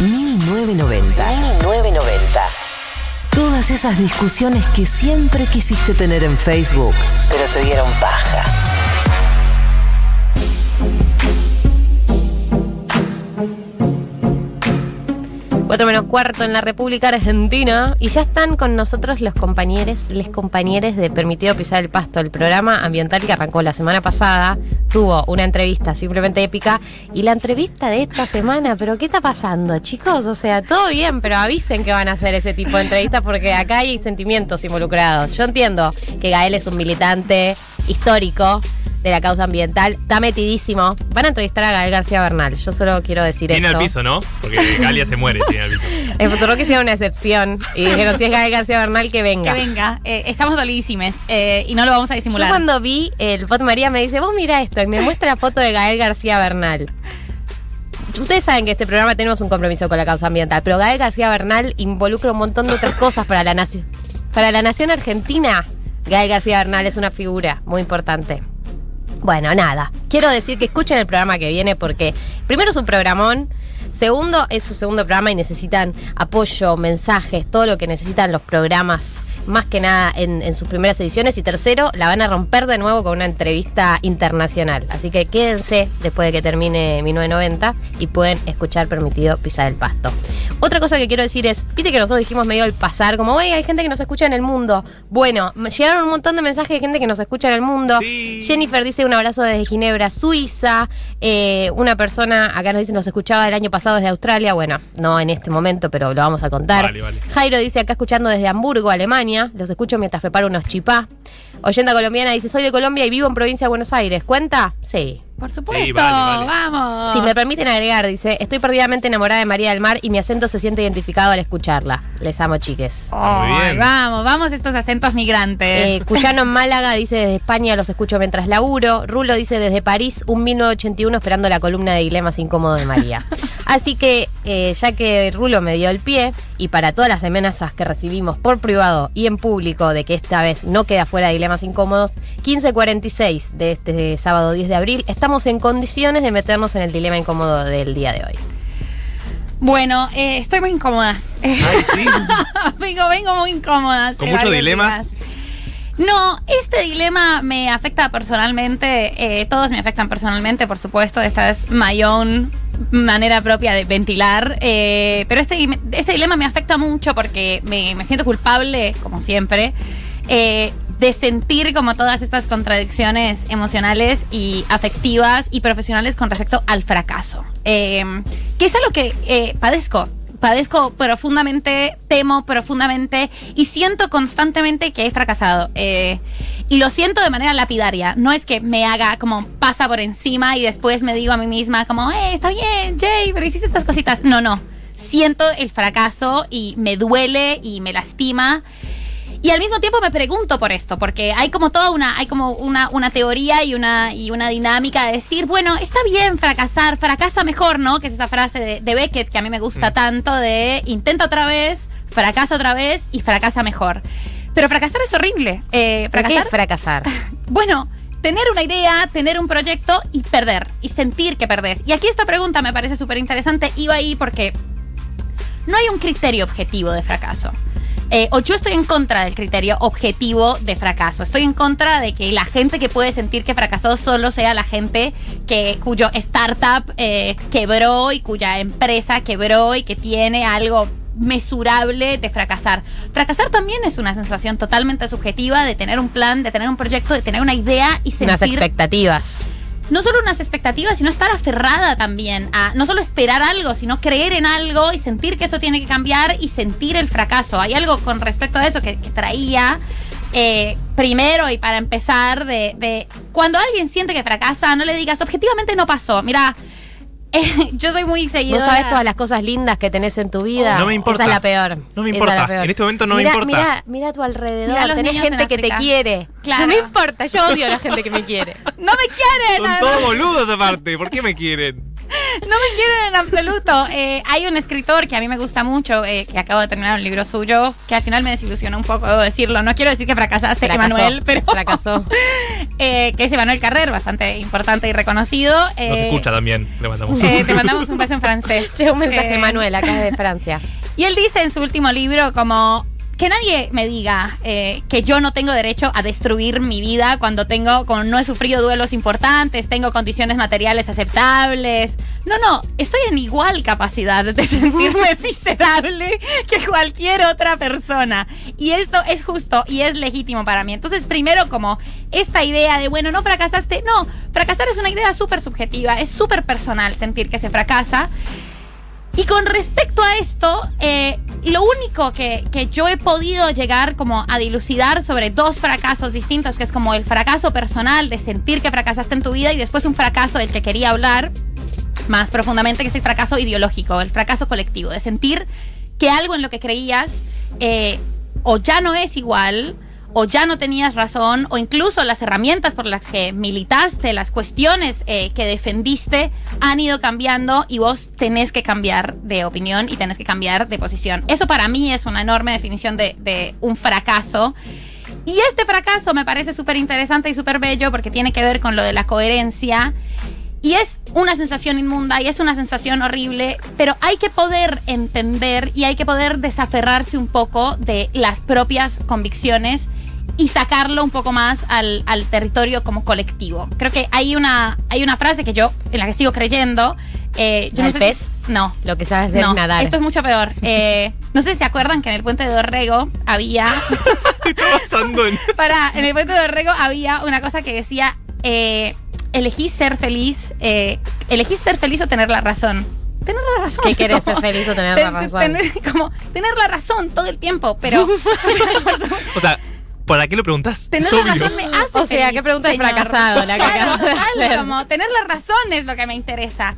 1990. 1990. Todas esas discusiones que siempre quisiste tener en Facebook, pero te dieron paja. Cuatro menos cuarto en la República Argentina y ya están con nosotros los compañeros, les compañeros de Permitido Pisar el Pasto, el programa ambiental que arrancó la semana pasada, tuvo una entrevista simplemente épica y la entrevista de esta semana, pero ¿qué está pasando chicos? O sea, todo bien, pero avisen que van a hacer ese tipo de entrevistas porque acá hay sentimientos involucrados. Yo entiendo que Gael es un militante histórico de la causa ambiental. Está metidísimo. Van a entrevistar a Gael García Bernal. Yo solo quiero decir Viene esto. al piso, ¿no? Porque Galia se muere, tiene al piso. Futuro que sea una excepción. Y dijeron, si es Gael García Bernal, que venga. Que venga. Eh, estamos dolidísimes eh, y no lo vamos a Yo disimular. cuando vi el pot María me dice, vos mira esto, y me muestra la foto de Gael García Bernal. Ustedes saben que este programa tenemos un compromiso con la causa ambiental, pero Gael García Bernal involucra un montón de otras cosas para la nación. Para la nación argentina, Gael García Bernal es una figura muy importante. Bueno, nada. Quiero decir que escuchen el programa que viene porque primero es un programón. Segundo, es su segundo programa y necesitan apoyo, mensajes, todo lo que necesitan los programas, más que nada en, en sus primeras ediciones. Y tercero, la van a romper de nuevo con una entrevista internacional. Así que quédense después de que termine 1990 y pueden escuchar Permitido Pisar el Pasto. Otra cosa que quiero decir es, viste que nosotros dijimos medio al pasar, como, oye, hay gente que nos escucha en el mundo. Bueno, llegaron un montón de mensajes de gente que nos escucha en el mundo. Sí. Jennifer dice un abrazo desde Ginebra, Suiza. Eh, una persona acá nos dice nos escuchaba el año pasado desde Australia. Bueno, no en este momento, pero lo vamos a contar. Vale, vale. Jairo dice acá escuchando desde Hamburgo, Alemania. Los escucho mientras preparo unos chipá. Oyenda colombiana dice soy de Colombia y vivo en provincia de Buenos Aires. ¿Cuenta? Sí. Por supuesto, Sí, vale, vale. vamos. Si me permiten agregar, dice, estoy perdidamente enamorada de María del Mar y mi acento se siente identificado al escucharla. Les amo, chiques. Muy bien. vamos, vamos estos acentos migrantes. Eh, Cuyano en Málaga dice desde España los escucho mientras laburo. Rulo dice desde París, un 1981 esperando la columna de dilemas incómodos de María. Así que eh, ya que Rulo me dio el pie y para todas las amenazas que recibimos por privado y en público de que esta vez no queda fuera de dilemas incómodos, 15.46 de este sábado 10 de abril, estamos en condiciones de meternos en el dilema incómodo del día de hoy. Bueno, eh, estoy muy incómoda. Ay, sí. vengo, vengo muy incómoda. Con muchos dilemas. días. No, este dilema me afecta personalmente, eh, todos me afectan personalmente, por supuesto, esta es my own manera propia de ventilar, eh, pero este, este dilema me afecta mucho porque me, me siento culpable, como siempre, eh, de sentir como todas estas contradicciones emocionales y afectivas y profesionales con respecto al fracaso, eh, que es algo que eh, padezco padezco profundamente, temo profundamente y siento constantemente que he fracasado. Eh, y lo siento de manera lapidaria. No es que me haga como pasa por encima y después me digo a mí misma como, eh, está bien, Jay, pero hiciste estas cositas. No, no. Siento el fracaso y me duele y me lastima. Y al mismo tiempo me pregunto por esto, porque hay como toda una, hay como una, una teoría y una, y una dinámica de decir, bueno, está bien fracasar, fracasa mejor, ¿no? Que es esa frase de, de Beckett que a mí me gusta tanto de intenta otra vez, fracasa otra vez y fracasa mejor. Pero fracasar es horrible. Eh, ¿Por qué fracasar, fracasar? bueno, tener una idea, tener un proyecto y perder. Y sentir que perdés. Y aquí esta pregunta me parece súper interesante. Iba ahí porque no hay un criterio objetivo de fracaso. Eh, o yo estoy en contra del criterio objetivo de fracaso. Estoy en contra de que la gente que puede sentir que fracasó solo sea la gente que, cuyo startup eh, quebró y cuya empresa quebró y que tiene algo mesurable de fracasar. Fracasar también es una sensación totalmente subjetiva de tener un plan, de tener un proyecto, de tener una idea y Unas sentir expectativas. No solo unas expectativas, sino estar aferrada también a no solo esperar algo, sino creer en algo y sentir que eso tiene que cambiar y sentir el fracaso. Hay algo con respecto a eso que, traía eh, primero y para empezar de, cuando alguien siente que fracasa, no le digas objetivamente no pasó. Mira, yo soy muy Vos seguidora. sabés todas las cosas lindas que tenés en tu vida. No me importa. Esa es la peor. No me importa. es la peor. En este momento no me importa. Mirá, mirá a tu alrededor. Mirá los tenés niños gente en que te quiere. Claro. No me importa. Yo odio a la gente que me quiere. No me quieren. Son todos boludos aparte. ¿Por qué me quieren? No me quieren en absoluto. Eh, hay un escritor que a mí me gusta mucho, eh, que acabo de terminar un libro suyo, que al final me desilusionó un poco, debo decirlo. No quiero decir que fracasaste. Emanuel, pero. Fracasó. eh, que es Emanuel Carrer, bastante importante y reconocido. Nos eh, escucha también. Le mandamos eh, te mandamos un beso en francés. Un mensaje Eh, Manuel acá de Francia. Y él dice en su último libro como que nadie me diga eh, que yo no tengo derecho a destruir mi vida cuando tengo, cuando no he sufrido duelos importantes, tengo condiciones materiales aceptables. No, no, estoy en igual capacidad de sentirme miserable que cualquier otra persona. Y esto es justo y es legítimo para mí. Entonces, primero como esta idea de, bueno, no fracasaste. No, fracasar es una idea súper subjetiva, es súper personal sentir que se fracasa. Y con respecto a esto, eh, lo único que, que yo he podido llegar como a dilucidar sobre dos fracasos distintos, que es como el fracaso personal de sentir que fracasaste en tu vida y después un fracaso del que quería hablar más profundamente, que es el fracaso ideológico, el fracaso colectivo, de sentir que algo en lo que creías eh, o ya no es igual, o ya no tenías razón, o incluso las herramientas por las que militaste, las cuestiones eh, que defendiste han ido cambiando y vos tenés que cambiar de opinión y tenés que cambiar de posición. Eso para mí es una enorme definición de, de un fracaso. Y este fracaso me parece súper interesante y súper bello porque tiene que ver con lo de la coherencia. Y es una sensación inmunda y es una sensación horrible, pero hay que poder entender y hay que poder desaferrarse un poco de las propias convicciones y sacarlo un poco más al, al territorio como colectivo. Creo que hay una, hay una frase que yo, en la que sigo creyendo. eh, yo ¿La no sé si- no, Lo que sabes hacer no, nadar. esto es mucho peor. Eh, no sé si se acuerdan que en el puente de Dorrego había en. para, en el puente de Dorrego había una cosa que decía, eh, elegí ser feliz, eh, elegí ser feliz o tener la razón. Tener la razón. ¿Qué querés, como- ser feliz o tener la ten- razón? tener- como tener la razón todo el tiempo, pero O sea, ¿para qué lo preguntas? tener Es la razón me hace O sea, feliz, qué pregunta de señor. fracasado la que Claro, de como tener la razón es lo que me interesa.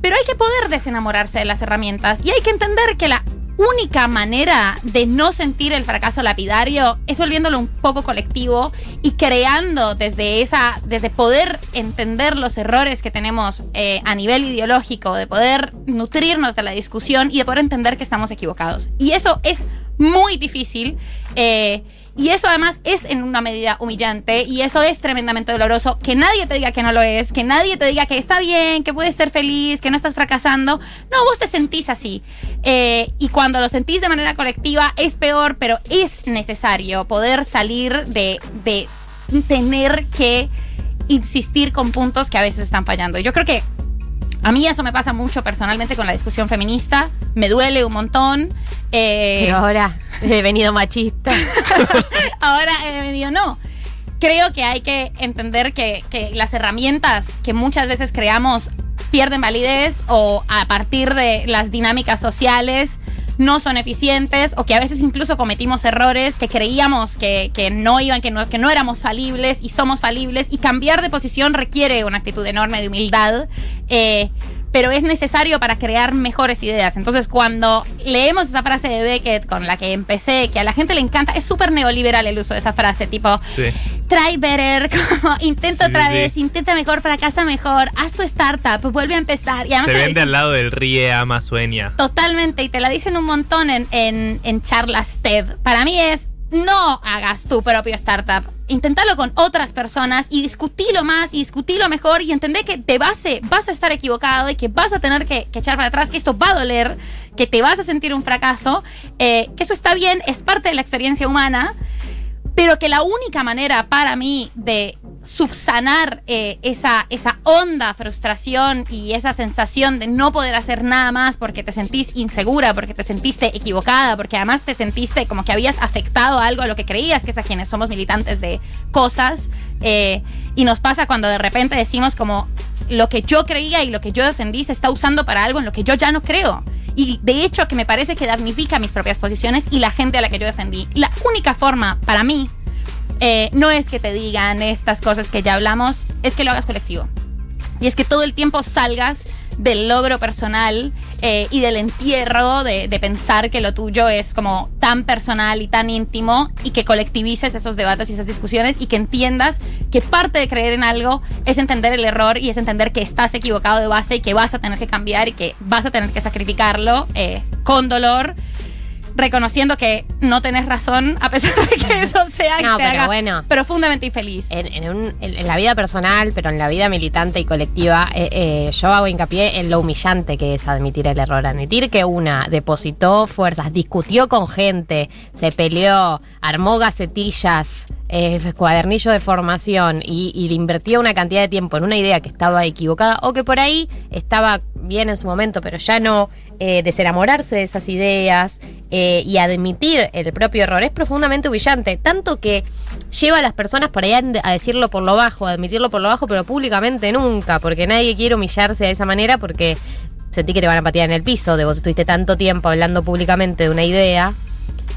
Pero hay que poder desenamorarse de las herramientas y hay que entender que la única manera de no sentir el fracaso lapidario es volviéndolo un poco colectivo y creando desde esa, desde poder entender los errores que tenemos eh, a nivel ideológico, de poder nutrirnos de la discusión y de poder entender que estamos equivocados. Y eso es muy difícil. eh, y eso además es en una medida humillante y eso es tremendamente doloroso. Que nadie te diga que no lo es, que nadie te diga que está bien, que puedes ser feliz, que no estás fracasando. No, vos te sentís así. Eh, y cuando lo sentís de manera colectiva es peor, pero es necesario poder salir de, de tener que insistir con puntos que a veces están fallando. Yo creo que a mí eso me pasa mucho personalmente con la discusión feminista. Me duele un montón. Eh, Pero ahora he venido machista. Ahora he venido no. Creo que hay que entender que, que las herramientas que muchas veces creamos pierden validez o a partir de las dinámicas sociales no son eficientes o que a veces incluso cometimos errores que creíamos que, que no iban, que no, que no éramos falibles y somos falibles y cambiar de posición requiere una actitud enorme de humildad. eh, pero es necesario para crear mejores ideas. Entonces, cuando leemos esa frase de Beckett con la que empecé, que a la gente le encanta, es súper neoliberal el uso de esa frase, tipo, Sí. try better, como intenta Sí, otra sí. vez, intenta mejor, fracasa mejor, haz tu startup, vuelve a empezar. Y además Se vende dicen al lado del ríe, ama, sueña. Totalmente, y te la dicen un montón en, en, en charlas TED. Para mí es, no hagas tu propio startup. Inténtalo con otras personas y discutilo más y discutilo mejor y entender que de base vas a estar equivocado y que vas a tener que, que echar para atrás, que esto va a doler, que te vas a sentir un fracaso, eh, que eso está bien, es parte de la experiencia humana, pero que la única manera para mí de subsanar eh, esa, esa honda frustración y esa sensación de no poder hacer nada más porque te sentís insegura, porque te sentiste equivocada, porque además te sentiste como que habías afectado algo a lo que creías, que es a quienes somos militantes de cosas, eh, y nos pasa cuando de repente decimos como lo que yo creía y lo que yo defendí se está usando para algo en lo que yo ya no creo. Y de hecho que me parece que damnifica mis propias posiciones y la gente a la que yo defendí. La única forma para mí eh, no es que te digan estas cosas que ya hablamos, es que lo hagas colectivo. Y es que todo el tiempo salgas del logro personal eh, y del entierro de, pensar que lo tuyo es como tan personal y tan íntimo y que colectivices esos debates y esas discusiones y que entiendas que parte de creer en algo es entender el error y es entender que estás equivocado de base y que vas a tener que cambiar y que vas a tener que sacrificarlo eh, con dolor reconociendo que no tenés razón, a pesar de que eso sea No, te pero haga bueno. profundamente infeliz. En, en un- en- en la vida personal, pero en la vida militante y colectiva, eh, eh, yo hago hincapié en lo humillante que es admitir el error. Admitir que una depositó fuerzas, discutió con gente, se peleó, armó gacetillas, eh, cuadernillo de formación y, y invertía una cantidad de tiempo en una idea que estaba equivocada o que por ahí estaba bien en su momento, pero ya no eh, desenamorarse de esas ideas eh, y admitir el propio error es profundamente humillante, tanto que lleva a las personas por ahí a decirlo por lo bajo, a admitirlo por lo bajo, pero públicamente nunca, porque nadie quiere humillarse de esa manera porque sentí que te van a patear en el piso, de vos estuviste tanto tiempo hablando públicamente de una idea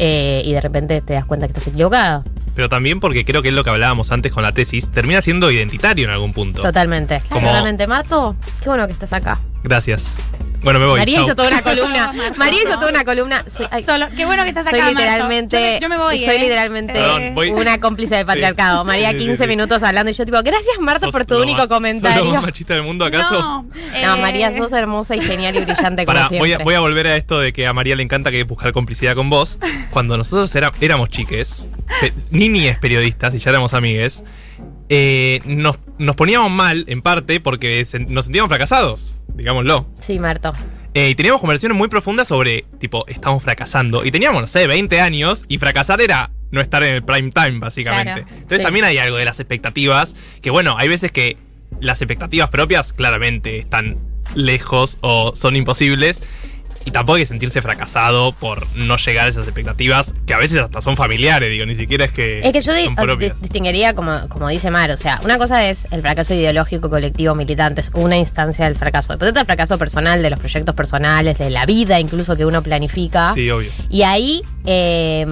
eh, y de repente te das cuenta que estás equivocado. Pero también porque creo que es lo que hablábamos antes con la tesis, termina siendo identitario en algún punto. Totalmente. Como- Totalmente. Marto, qué bueno que estás acá. Gracias. Bueno, me voy. María chau. hizo toda una columna. María hizo toda una columna. Soy, ay, Solo, qué bueno que estás soy acá, Marto. literalmente. Yo me, yo me voy, soy ¿eh? literalmente Perdón, voy- una cómplice del Sí. patriarcado. María, Sí, sí, 15 sí. minutos hablando y yo, tipo, gracias, Marta, ¿Sos por tu único más- ¿Sos comentario. lo más machista del mundo, acaso? No, No, eh, María, sos hermosa y genial y brillante como Pará, siempre. voy a, voy a volver a esto de que a María le encanta que buscar complicidad con vos. Cuando nosotros era- éramos chiques, pe- niñes periodistas y ya éramos amigues, eh, nos, nos poníamos mal, en parte, porque nos sentíamos fracasados, digámoslo. Sí, Marto. Eh, y teníamos conversaciones muy profundas sobre, tipo, estamos fracasando. Y teníamos, no sé, 20 años y fracasar era no estar en el prime time, básicamente. Claro, Entonces sí. también hay algo de las expectativas, que bueno, hay veces que las expectativas propias claramente están lejos o son imposibles. Y tampoco hay que sentirse fracasado por no llegar a esas expectativas, que a veces hasta son familiares, digo, ni siquiera es que, Es que yo di- distinguiría, como, como dice Mar, o sea, una cosa es el fracaso ideológico, colectivo, militante, es una instancia del fracaso. Después está el fracaso personal, de los proyectos personales, de la vida incluso que uno planifica. Sí, obvio. Y ahí eh,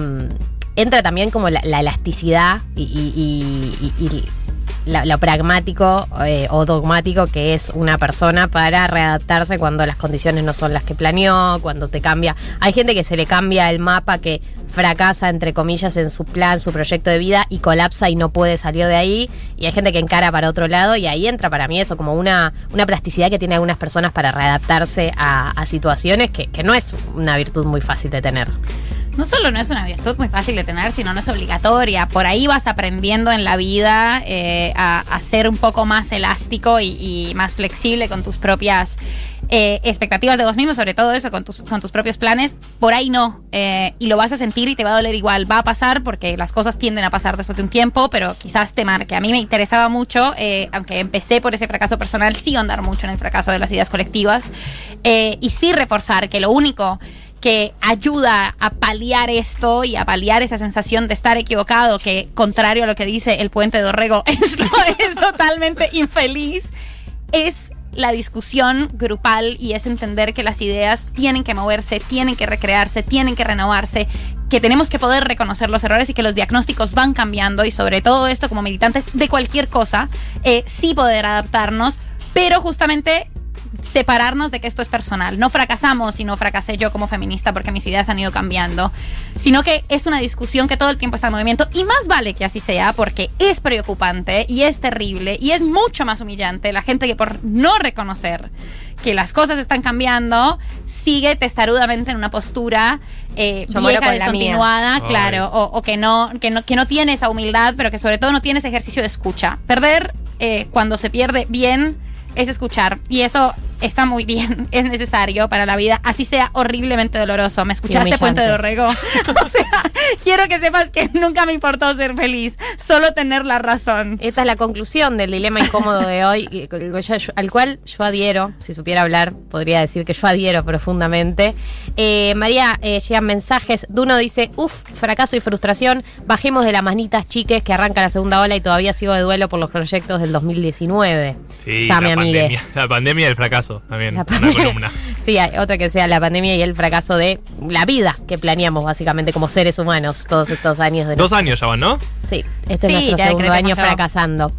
entra también como la, la elasticidad y, y- y- y- y la- lo pragmático eh, o dogmático que es una persona para readaptarse cuando las condiciones no son las que planeó, cuando te cambia. Hay gente que se le cambia el mapa, que fracasa, entre comillas, en su plan, su proyecto de vida y colapsa y no puede salir de ahí. Y hay gente que encara para otro lado y ahí entra para mí eso como una, una plasticidad que tiene algunas personas para readaptarse a, situaciones que no es una virtud muy fácil de tener. No solo no es una virtud muy fácil de tener, sino no es obligatoria. Por ahí vas aprendiendo en la vida eh, a, a ser un poco más elástico y, más flexible con tus propias eh, expectativas de vos mismo, sobre todo eso, con tus, propios planes. Por ahí no. eh, y lo vas a sentir y te va a doler igual. Va a pasar porque las cosas tienden a pasar después de un tiempo, pero quizás te marque. A mí me interesaba mucho, aunque empecé por ese fracaso personal, sí andar mucho en el fracaso de las ideas colectivas. y sí reforzar que lo único que ayuda a paliar esto y a paliar esa sensación de estar equivocado, que contrario a lo que dice el puente de Orrego, es, totalmente infeliz, es la discusión grupal y es entender que las ideas tienen que moverse, tienen que recrearse, tienen que renovarse, que tenemos que poder reconocer los errores y que los diagnósticos van cambiando y sobre todo esto como militantes de cualquier cosa, eh, sí poder adaptarnos, pero justamente separarnos de que esto es personal. No fracasamos y no fracasé yo como feminista porque mis ideas han ido cambiando, sino que es una discusión que todo el tiempo está en movimiento y más vale que así sea porque es preocupante y es terrible y es mucho más humillante la gente que por no reconocer que las cosas están cambiando sigue testarudamente en una postura eh, vieja, descontinuada, claro, o, o que, no, que, no, que no tiene esa humildad, pero que sobre todo no tiene ese ejercicio de escucha. Perder eh, cuando se pierde bien es escuchar. Y eso está muy bien, es necesario para la vida, así sea horriblemente doloroso. ¿Me escuchaste. Puente de Orrego? o sea, quiero que sepas que nunca me importó ser feliz, solo tener la razón. Esta es la conclusión del dilema incómodo de hoy, al cual yo adhiero. Si supiera hablar, podría decir que yo adhiero profundamente. Eh, María, eh, llegan mensajes. Duno dice: Uf, fracaso y frustración. Bajemos de las manitas chiques que arranca la segunda ola y todavía sigo de duelo por los proyectos del 2019. Sí, Same, la pandemia, la pandemia y el fracaso también. La una columna. Sí, hay otra que sea la pandemia y el fracaso de la vida que planeamos básicamente como seres humanos todos estos años de Dos años ya van, ¿no? Sí, este Sí, es nuestro ya segundo año fracasando.